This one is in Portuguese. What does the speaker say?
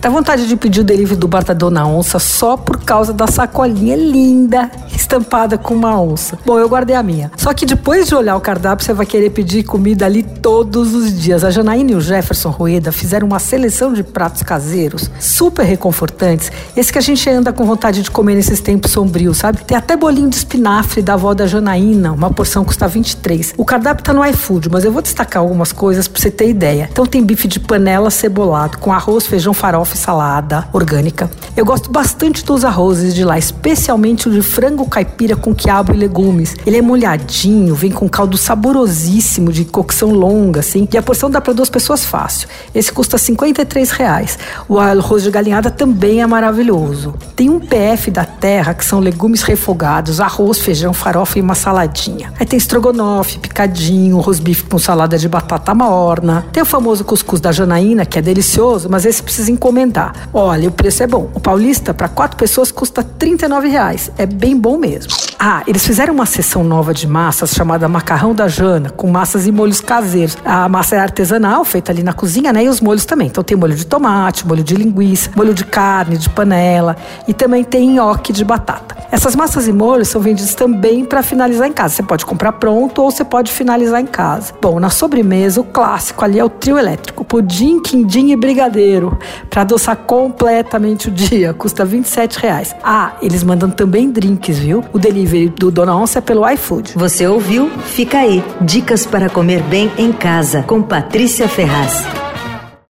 Dá vontade de pedir o delivery do bar da Dona Onça só por causa da sacolinha linda estampada com uma onça. Bom, eu guardei a minha. Só que depois de olhar o cardápio, você vai querer pedir comida ali todos os dias. A Janaína e o Jefferson Rueda fizeram uma seleção de pratos caseiros super reconfortantes. Esse que a gente anda com vontade de comer nesses tempos sombrios, sabe? Tem até bolinho de espinafre da avó da Janaína. Uma porção custa 23. O cardápio tá no iFood, mas eu vou destacar algumas coisas pra você ter ideia. Então tem bife de panela cebolado com arroz, feijão, farofa e salada orgânica. Eu gosto bastante dos arrozes de lá, especialmente o de frango caipira com quiabo e legumes. Ele é molhadinho, vem com caldo saborosíssimo de cocção longa, assim. E a porção dá para duas pessoas fácil. Esse custa 53 reais. O arroz de galinhada também é maravilhoso. Tem um PF da terra, que são legumes refogados, arroz, feijão, farofa e uma saladinha. Aí tem estrogonofe, picadinho, rosbife com salada de batata morna. Tem o famoso cuscuz da Janaína, que é delicioso, mas esse precisa encomendar. Olha, o preço é bom. O paulista, para quatro pessoas, custa 39 reais. É bem bom mesmo. Ah, eles fizeram uma seção nova de massas chamada Macarrão da Jana, com massas e molhos caseiros. A massa é artesanal, feita ali na cozinha, né? E os molhos também. Então tem molho de tomate, molho de linguiça, molho de carne, de panela e também tem nhoque de batata. Essas massas e molhos são vendidos também para finalizar em casa. Você pode comprar pronto ou você pode finalizar em casa. Bom, na sobremesa, o clássico ali é o trio elétrico: pudim, quindim e brigadeiro, para adoçar completamente o dia. Custa 27 reais. Ah, eles mandam também drinks, viu? O delivery do Dona Onça é pelo iFood. Você ouviu? Fica aí. Dicas para comer bem em casa com Patrícia Ferraz.